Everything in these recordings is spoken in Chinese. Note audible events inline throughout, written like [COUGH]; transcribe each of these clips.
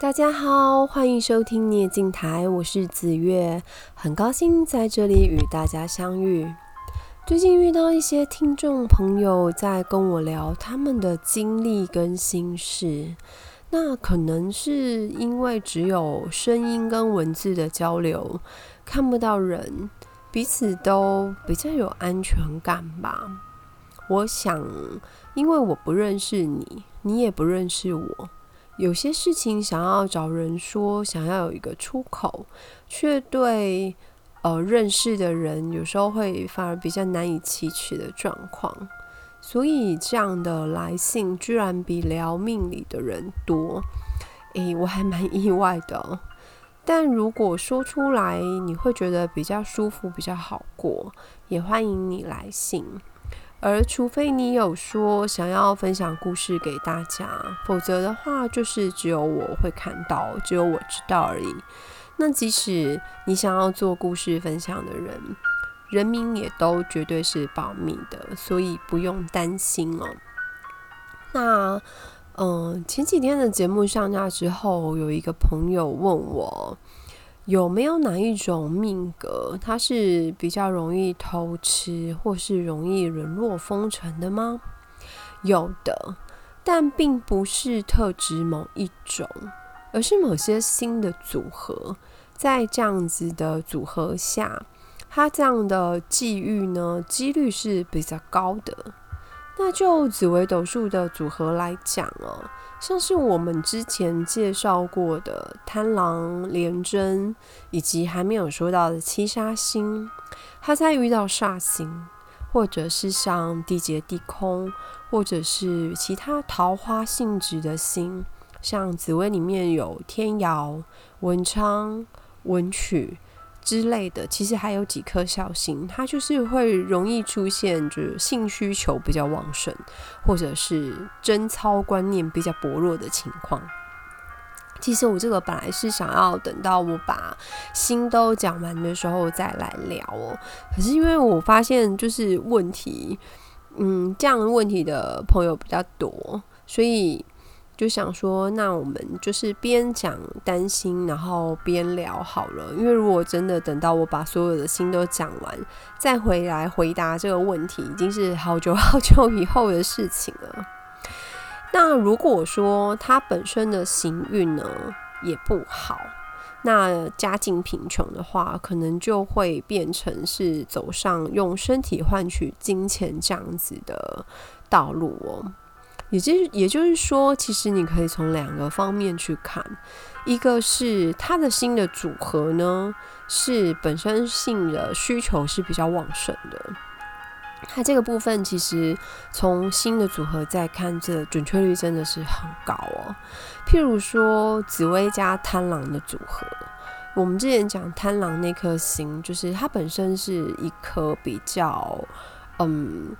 大家好，欢迎收听聂镜台，我是子月，很高兴在这里与大家相遇。最近遇到一些听众朋友在跟我聊他们的经历跟心事，那可能是因为只有声音跟文字的交流，看不到人，彼此都比较有安全感吧。我想，因为我不认识你，你也不认识我，有些事情想要找人说，想要有一个出口，却对。呃，认识的人有时候会反而比较难以启齿的状况，所以这样的来信居然比聊命理的人多，诶，我还蛮意外的。但如果说出来你会觉得比较舒服、比较好过，也欢迎你来信。而除非你有说想要分享故事给大家，否则的话就是只有我会看到，只有我知道而已。那即使你想要做故事分享的人，人名也都绝对是保密的，所以不用担心哦。那，嗯、前几天的节目上架之后，有一个朋友问我，有没有哪一种命格，它是比较容易偷吃，或是容易沦落风尘的吗？有的，但并不是特指某一种。而是某些新的组合，在这样子的组合下，它这样的际遇呢，几率是比较高的。那就紫微斗数的组合来讲哦，像是我们之前介绍过的贪狼、廉贞，以及还没有说到的七杀星，它在遇到煞星，或者是像地劫地空，或者是其他桃花性质的星。像紫微里面有天姚、文昌、文曲之类的，其实还有几颗小星，它就是会容易出现，就是性需求比较旺盛，或者是贞操观念比较薄弱的情况。其实我这个本来是想要等到我把星都讲完的时候再来聊哦，可是因为我发现就是问题，嗯，这样问题的朋友比较多，所以。就想说，那我们就是边讲担心，然后边聊好了。因为如果真的等到我把所有的心都讲完，再回来回答这个问题，已经是好久 [LAUGHS] 好久以后的事情了。那如果说他本身的行运呢也不好，那家境贫穷的话，可能就会变成是走上用身体换取金钱这样子的道路哦。也就是，也就是说，其实你可以从两个方面去看，一个是它的新的组合呢，是本身性的需求是比较旺盛的。它这个部分其实从新的组合再看，这准确率真的是很高哦。譬如说紫薇加贪狼的组合，我们之前讲贪狼那颗星，就是它本身是一颗比较，嗯。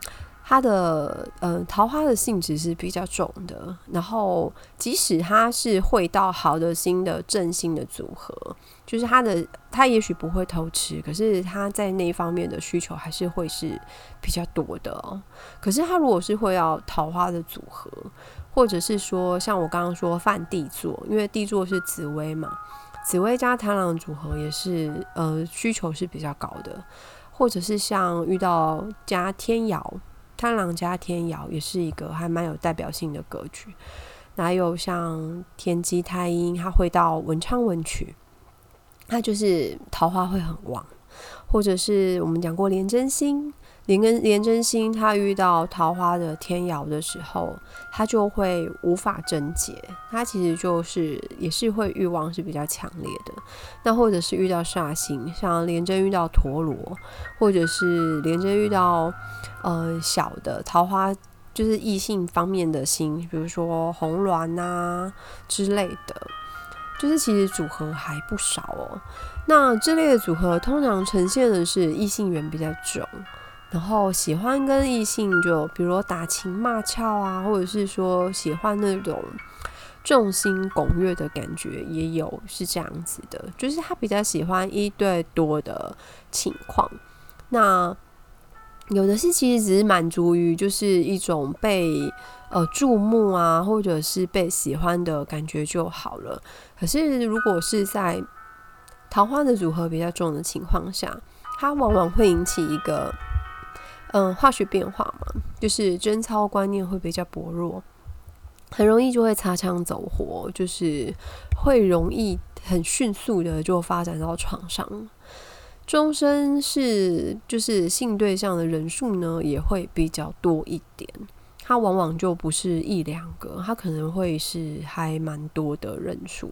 它的呃桃花的性质是比较重的，然后即使它是会到好的星的正星的组合，就是它的它也许不会偷吃，可是它在那方面的需求还是会是比较多的哦。可是它如果是会要桃花的组合，或者是说像我刚刚说犯地座，因为地座是紫薇嘛，紫薇加贪狼组合也是呃需求是比较高的，或者是像遇到加天姚。贪狼加天姚也是一个还蛮有代表性的格局，还有像天机太阴，它会到文昌文曲，它就是桃花会很旺，或者是我们讲过连真心。连跟廉贞心，他遇到桃花的天姚的时候，他就会无法贞洁，他其实就是也是会欲望是比较强烈的。那或者是遇到煞星，像廉贞遇到陀罗，或者是廉贞遇到呃小的桃花，就是异性方面的星，比如说红鸾呐之类的，就是其实组合还不少哦。那这类的组合通常呈现的是异性缘比较重。然后喜欢跟异性就比如打情骂俏啊，或者是说喜欢那种众星拱月的感觉，也有是这样子的，就是他比较喜欢一对多的情况。那有的是其实只是满足于就是一种被呃注目啊，或者是被喜欢的感觉就好了。可是如果是在桃花的组合比较重的情况下，它往往会引起一个嗯化学变化嘛，就是贞操观念会比较薄弱，很容易就会擦枪走火，就是会容易很迅速的就发展到床上。终身是就是性对象的人数呢，也会比较多一点。它往往就不是一两个，它可能会是还蛮多的人数。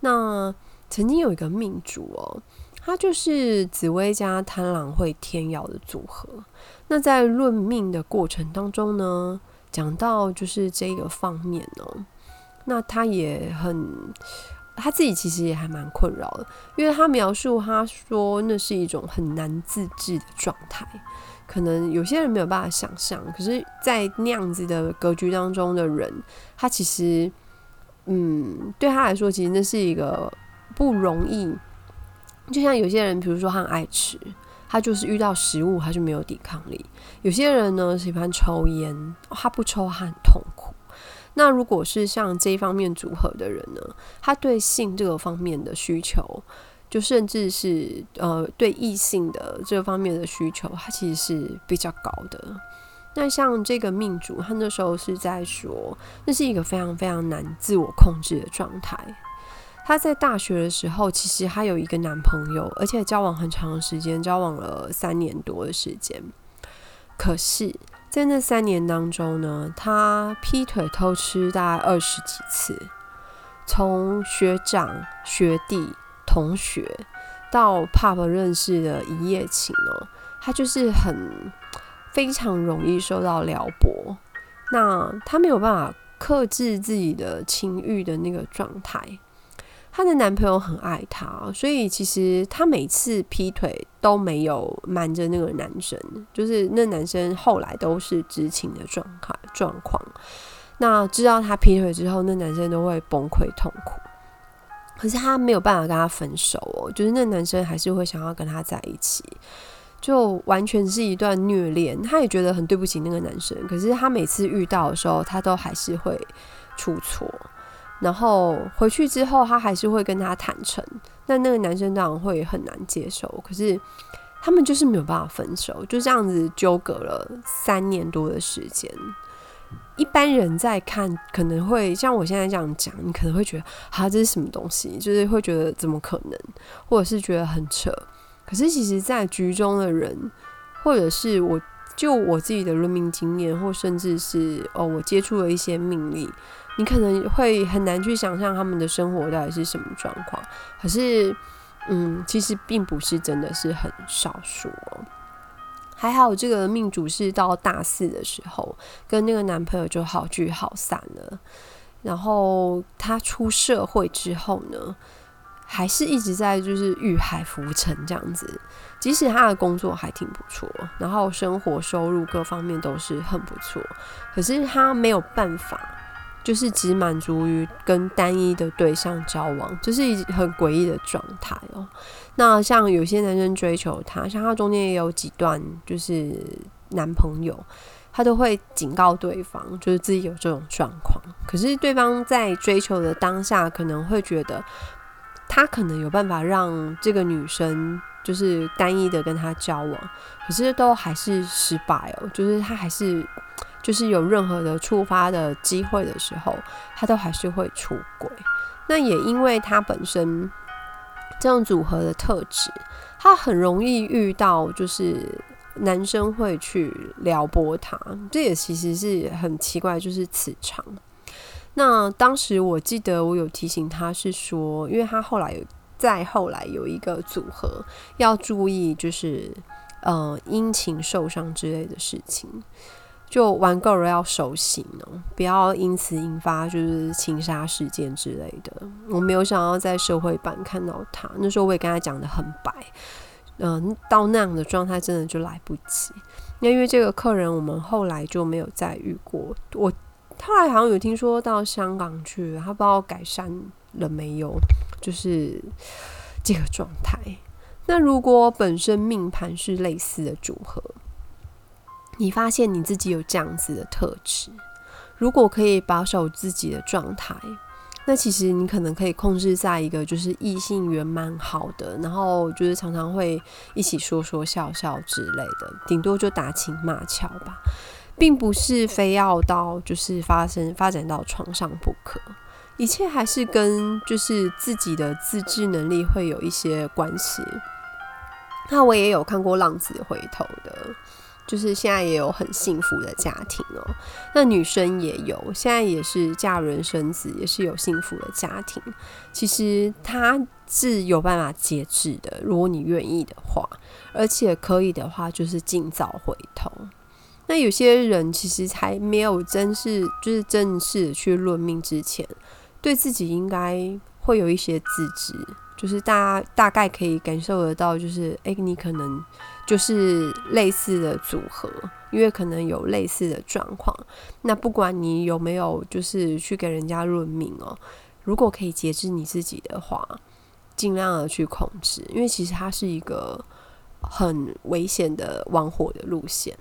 那曾经有一个命主哦，它就是紫薇加贪狼会天姚的组合。那在论命的过程当中呢，讲到就是这个方面哦，那他也很。他自己其实也还蛮困扰的，因为他描述他说那是一种很难自制的状态，可能有些人没有办法想象，可是，在那样子的格局当中的人，他其实，嗯，对他来说，其实那是一个不容易。就像有些人，比如说他很爱吃，他就是遇到食物他就没有抵抗力；有些人呢喜欢抽烟，他不抽他很痛苦。那如果是像这一方面组合的人呢，他对性这个方面的需求，就甚至是呃对异性的这方面的需求，他其实是比较高的。那像这个命主，他那时候是在说，那是一个非常非常难自我控制的状态。她在大学的时候，其实她有一个男朋友，而且交往很长时间，交往了三年多的时间。可是。在那三年当中呢，她劈腿偷吃大概二十几次，从学长、学弟、同学到 pub 认识的一夜情哦，他就是很非常容易受到撩拨，那他没有办法克制自己的情欲的那个状态。她的男朋友很爱她，所以其实她每次劈腿都没有瞒着那个男生，就是那男生后来都是知情的状态状况。那知道她劈腿之后，那男生都会崩溃痛苦，可是她没有办法跟他分手哦，就是那男生还是会想要跟她在一起，就完全是一段虐恋。他也觉得很对不起那个男生，可是他每次遇到的时候，他都还是会出错。然后回去之后，他还是会跟他坦诚，那那个男生当然会很难接受。可是他们就是没有办法分手，就这样子纠葛了三年多的时间。一般人在看，可能会像我现在这样讲，你可能会觉得啊，这是什么东西？就是会觉得怎么可能，或者是觉得很扯。可是其实，在局中的人，或者是我就我自己的论命经验，或甚至是哦，我接触了一些命理。你可能会很难去想象他们的生活到底是什么状况，可是，嗯，其实并不是真的是很少数哦。还好这个命主是到大四的时候跟那个男朋友就好聚好散了，然后他出社会之后呢，还是一直在就是遇海浮沉这样子，即使他的工作还挺不错，然后生活收入各方面都是很不错，可是他没有办法。就是只满足于跟单一的对象交往，这是一很诡异的状态哦。那像有些男生追求他，像他中间也有几段就是男朋友，他都会警告对方，就是自己有这种状况。可是对方在追求的当下，可能会觉得他可能有办法让这个女生就是单一的跟他交往，可是都还是失败哦，就是他还是。就是有任何的触发的机会的时候，他都还是会出轨。那也因为他本身这种组合的特质，他很容易遇到就是男生会去撩拨他，这也其实是很奇怪，就是磁场。那当时我记得我有提醒他是说，因为他后来有再后来有一个组合要注意，就是呃阴晴受伤之类的事情。就玩够了要收心哦，不要因此引发就是情杀事件之类的。我没有想要在社会版看到他，那时候我也跟他讲得很白，嗯、到那样的状态真的就来不及。那因为这个客人，我们后来就没有再遇过。我后来好像有听说到香港去，他不知道改善了没有，就是这个状态。那如果本身命盘是类似的组合。你发现你自己有这样子的特质，如果可以保守自己的状态，那其实你可能可以控制在一个就是异性缘蛮好的，然后就是常常会一起说说笑笑之类的，顶多就打情骂俏吧，并不是非要到就是发生发展到床上不可。一切还是跟就是自己的自制能力会有一些关系。那我也有看过浪子回头的。就是现在也有很幸福的家庭哦，那女生也有，现在也是嫁人生子，也是有幸福的家庭。其实她是有办法节制的，如果你愿意的话，而且可以的话，就是尽早回头。那有些人其实还没有正式，就是正式去论命之前，对自己应该会有一些自知，就是大家大概可以感受得到，就是诶，你可能。就是类似的组合，因为可能有类似的状况。那不管你有没有，就是去给人家论命哦，如果可以节制你自己的话，尽量的去控制，因为其实它是一个很危险的玩火的路线。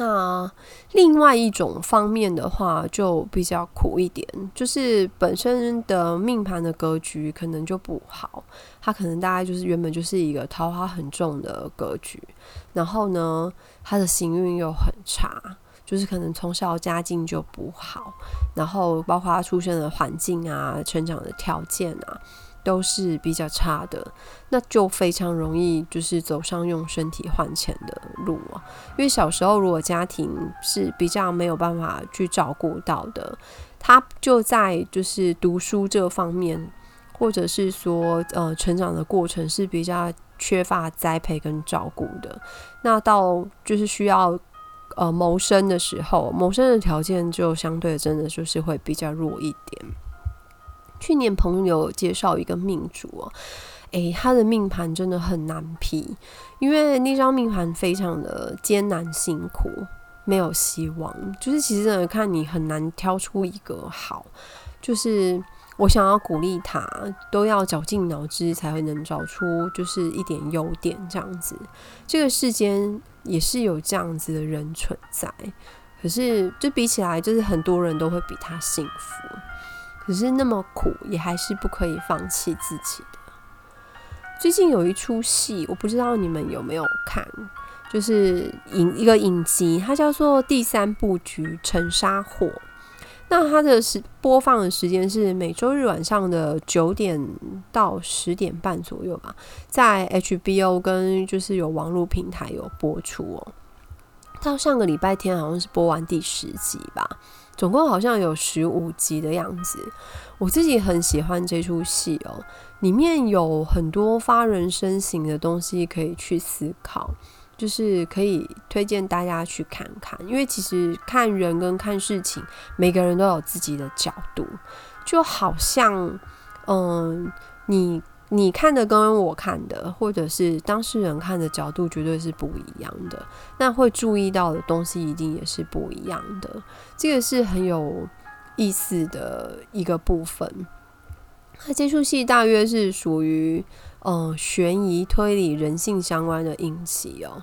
那另外一种方面的话，就比较苦一点，就是本身的命盘的格局可能就不好，他可能大概就是原本就是一个桃花很重的格局，然后呢，他的行运又很差，就是可能从小家境就不好，然后包括他出生的环境啊、成长的条件啊。都是比较差的，那就非常容易就是走上用身体换钱的路啊。因为小时候如果家庭是比较没有办法去照顾到的，他就在就是读书这方面，或者是说呃成长的过程是比较缺乏栽培跟照顾的。那到就是需要呃谋生的时候，谋生的条件就相对真的就是会比较弱一点。去年朋友介绍一个命主哦，诶，他的命盘真的很难批，因为那张命盘非常的艰难辛苦，没有希望。就是其实看你很难挑出一个好，就是我想要鼓励他，都要绞尽脑汁才会能找出就是一点优点这样子。这个世间也是有这样子的人存在，可是就比起来，就是很多人都会比他幸福。只是那么苦，也还是不可以放弃自己的。最近有一出戏，我不知道你们有没有看，就是影一个影集，它叫做《第三部局沉沙火》。那它的时播放的时间是每周日晚上的九点到十点半左右吧，在 HBO 跟就是有网络平台有播出哦。到上个礼拜天好像是播完第十集吧。总共好像有十五集的样子，我自己很喜欢这出戏哦，里面有很多发人深省的东西可以去思考，就是可以推荐大家去看看，因为其实看人跟看事情，每个人都有自己的角度，就好像，嗯，你。你看的跟我看的，或者是当事人看的角度，绝对是不一样的。那会注意到的东西，一定也是不一样的。这个是很有意思的一个部分。那这出戏大约是属于嗯悬疑、推理、人性相关的影集哦。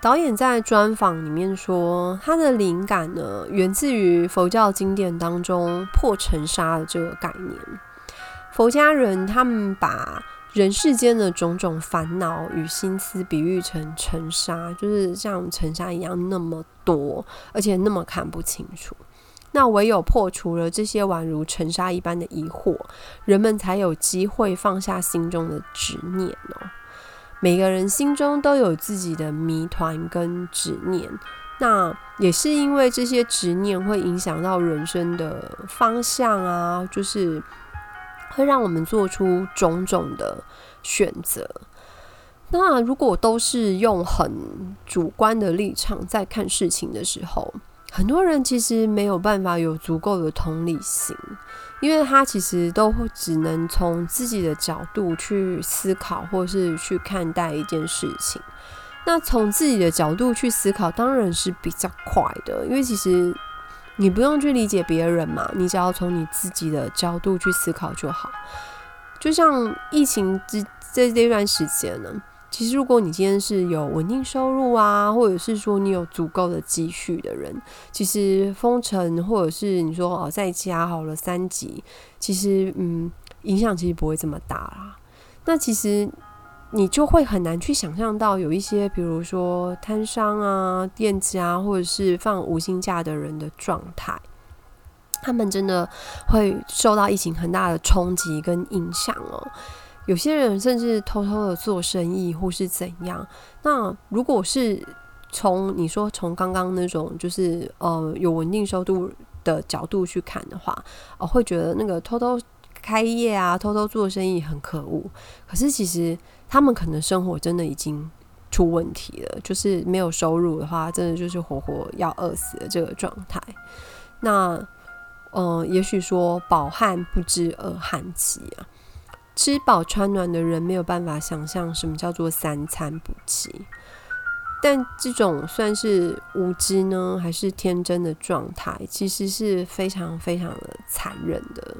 导演在专访里面说，他的灵感呢，源自于佛教经典当中破尘沙的这个概念。佛家人他们把人世间的种种烦恼与心思比喻成尘沙，就是像尘沙一样那么多，而且那么看不清楚。那唯有破除了这些宛如尘沙一般的疑惑，人们才有机会放下心中的执念哦。每个人心中都有自己的谜团跟执念，那也是因为这些执念会影响到人生的方向啊，就是。会让我们做出种种的选择。那如果都是用很主观的立场在看事情的时候，很多人其实没有办法有足够的同理心，因为他其实都只能从自己的角度去思考，或是去看待一件事情。那从自己的角度去思考，当然是比较快的，因为其实。你不用去理解别人嘛，你只要从你自己的角度去思考就好。就像疫情之这这段时间呢，其实如果你今天是有稳定收入啊，或者是说你有足够的积蓄的人，其实封城或者是你说哦在家好了三级，其实嗯影响其实不会这么大啦。那其实你就会很难去想象到有一些，比如说摊商啊、店家，或者是放无薪假的人的状态。他们真的会受到疫情很大的冲击跟影响哦。有些人甚至偷偷的做生意或是怎样。那如果是从你说从刚刚那种就是呃有稳定收入的角度去看的话，哦，会觉得那个偷偷开业啊、偷偷做生意很可恶。可是其实他们可能生活真的已经出问题了，就是没有收入的话，真的就是活活要饿死的这个状态。那。嗯、呃，也许说饱汉不知饿汉饥啊，吃饱穿暖的人没有办法想象什么叫做三餐不齐。但这种算是无知呢，还是天真的状态，其实是非常非常的残忍的。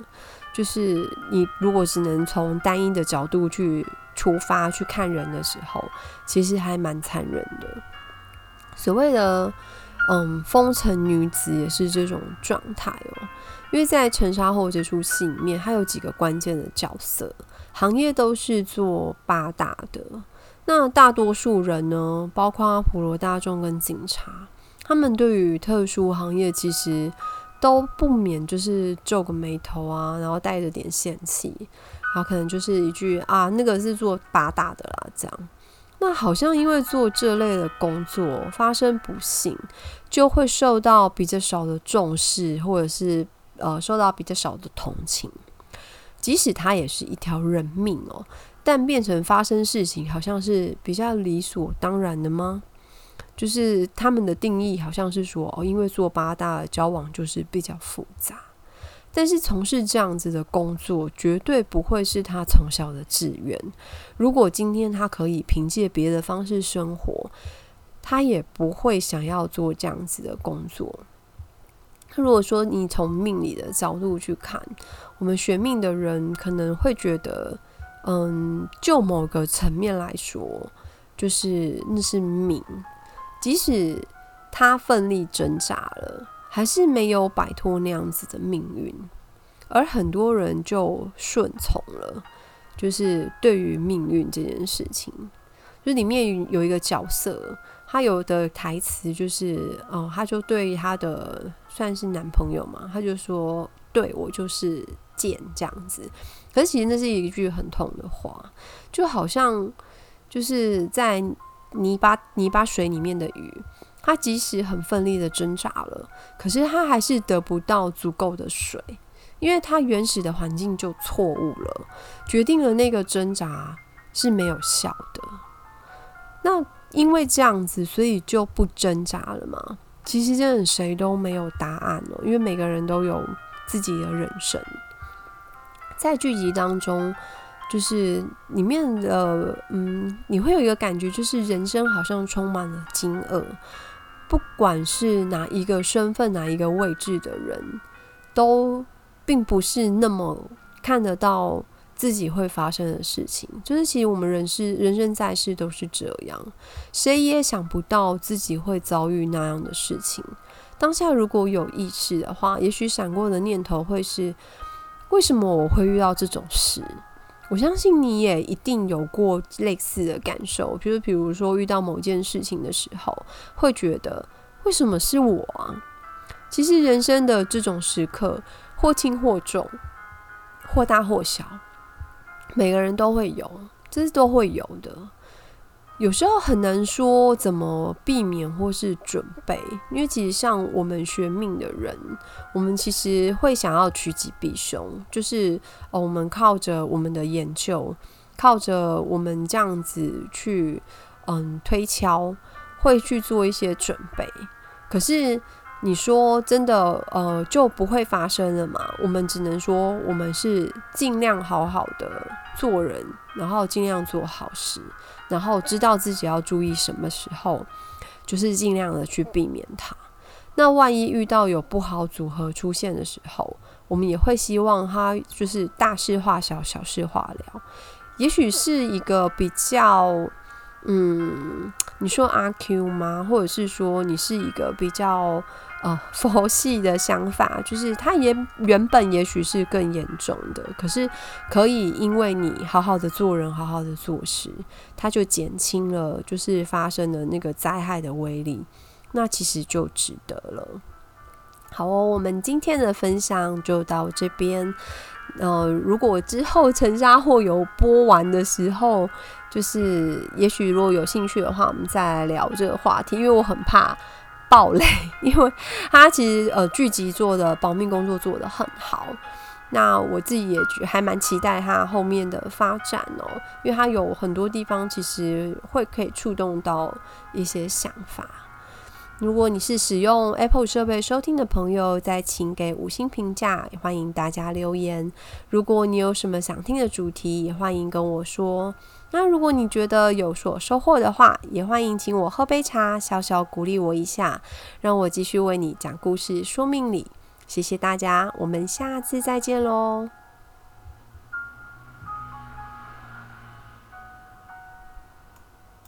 就是你如果只能从单一的角度去出发去看人的时候，其实还蛮残忍的。所谓的。嗯，风尘女子也是这种状态哦，因为在《沉沙后》这出戏里面，还有几个关键的角色，行业都是做八大的。那大多数人呢，包括普罗大众跟警察，他们对于特殊行业其实都不免就是皱个眉头啊，然后带着点嫌弃，然后可能就是一句啊，那个是做八大的啦，这样。那好像因为做这类的工作发生不幸，就会受到比较少的重视，或者是呃受到比较少的同情。即使它也是一条人命哦，但变成发生事情好像是比较理所当然的吗？就是他们的定义好像是说哦，因为做八大的交往就是比较复杂。但是从事这样子的工作，绝对不会是他从小的志愿。如果今天他可以凭借别的方式生活，他也不会想要做这样子的工作。如果说你从命理的角度去看，我们学命的人可能会觉得，嗯，就某个层面来说，就是那是命，即使他奋力挣扎了。还是没有摆脱那样子的命运，而很多人就顺从了。就是对于命运这件事情，就里面有一个角色，他有的台词就是，哦，他就对他的算是男朋友嘛，他就说：“对我就是贱这样子。”可是其实那是一句很痛的话，就好像就是在泥巴泥巴水里面的鱼。它即使很奋力的挣扎了，可是它还是得不到足够的水，因为它原始的环境就错误了，决定了那个挣扎是没有效的。那因为这样子，所以就不挣扎了吗？其实真的谁都没有答案哦，因为每个人都有自己的人生。在剧集当中，就是里面的嗯，你会有一个感觉，就是人生好像充满了惊愕。不管是哪一个身份、哪一个位置的人，都并不是那么看得到自己会发生的事情。就是其实我们人是人生在世都是这样，谁也想不到自己会遭遇那样的事情。当下如果有意识的话，也许闪过的念头会是：为什么我会遇到这种事？我相信你也一定有过类似的感受，就是，比如说遇到某件事情的时候，会觉得为什么是我啊？其实人生的这种时刻，或轻或重，或大或小，每个人都会有，这是都会有的。有时候很难说怎么避免或是准备，因为其实像我们学命的人，我们其实会想要趋吉避凶，就是哦，我们靠着我们的研究，靠着我们这样子去嗯推敲，会去做一些准备。可是你说真的，呃，就不会发生了嘛？我们只能说，我们是尽量好好的做人，然后尽量做好事。然后知道自己要注意什么时候，就是尽量的去避免它。那万一遇到有不好组合出现的时候，我们也会希望它就是大事化小，小事化了。也许是一个比较嗯，你说阿 Q 吗？或者是说你是一个比较呃佛系的想法，就是他也原本也许是更严重的，可是可以因为你好好的做人，好好的做事，他就减轻了就是发生的那个灾害的威力，那其实就值得了。好哦，我们今天的分享就到这边。呃，如果之后陈家货有播完的时候，就是也许如果有兴趣的话，我们再来聊这个话题。因为我很怕爆雷，因为他其实呃剧集做的保密工作做得很好，那我自己也还蛮期待他后面的发展哦，因为他有很多地方其实会可以触动到一些想法。如果你是使用 Apple 设备收听的朋友，再请给五星评价，也欢迎大家留言。如果你有什么想听的主题，也欢迎跟我说。那如果你觉得有所收获的话，也欢迎请我喝杯茶，小小鼓励我一下，让我继续为你讲故事说命理。谢谢大家，我们下次再见喽。